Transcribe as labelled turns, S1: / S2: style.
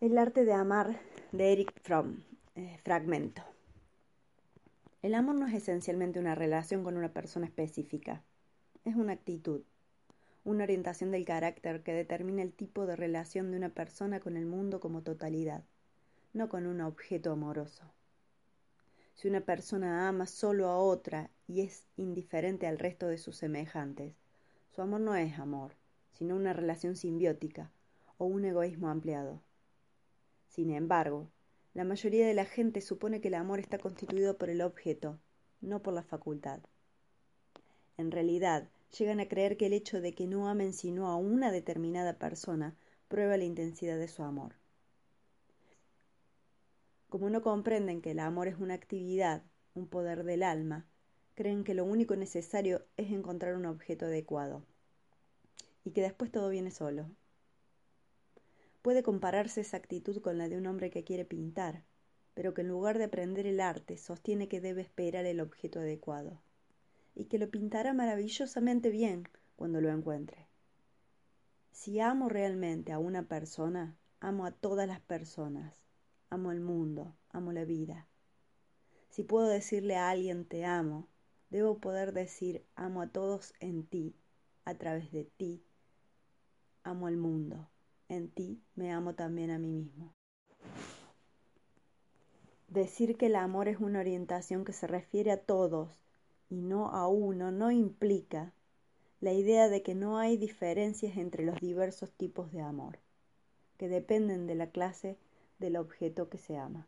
S1: El arte de amar de Eric Fromm. Eh, fragmento. El amor no es esencialmente una relación con una persona específica. Es una actitud, una orientación del carácter que determina el tipo de relación de una persona con el mundo como totalidad, no con un objeto amoroso. Si una persona ama solo a otra y es indiferente al resto de sus semejantes, su amor no es amor, sino una relación simbiótica o un egoísmo ampliado. Sin embargo, la mayoría de la gente supone que el amor está constituido por el objeto, no por la facultad. En realidad, llegan a creer que el hecho de que no amen sino a una determinada persona prueba la intensidad de su amor. Como no comprenden que el amor es una actividad, un poder del alma, creen que lo único necesario es encontrar un objeto adecuado y que después todo viene solo. Puede compararse esa actitud con la de un hombre que quiere pintar, pero que en lugar de aprender el arte sostiene que debe esperar el objeto adecuado, y que lo pintará maravillosamente bien cuando lo encuentre. Si amo realmente a una persona, amo a todas las personas, amo el mundo, amo la vida. Si puedo decirle a alguien te amo, debo poder decir amo a todos en ti, a través de ti, amo al mundo en ti me amo también a mí mismo. Decir que el amor es una orientación que se refiere a todos y no a uno no implica la idea de que no hay diferencias entre los diversos tipos de amor, que dependen de la clase del objeto que se ama.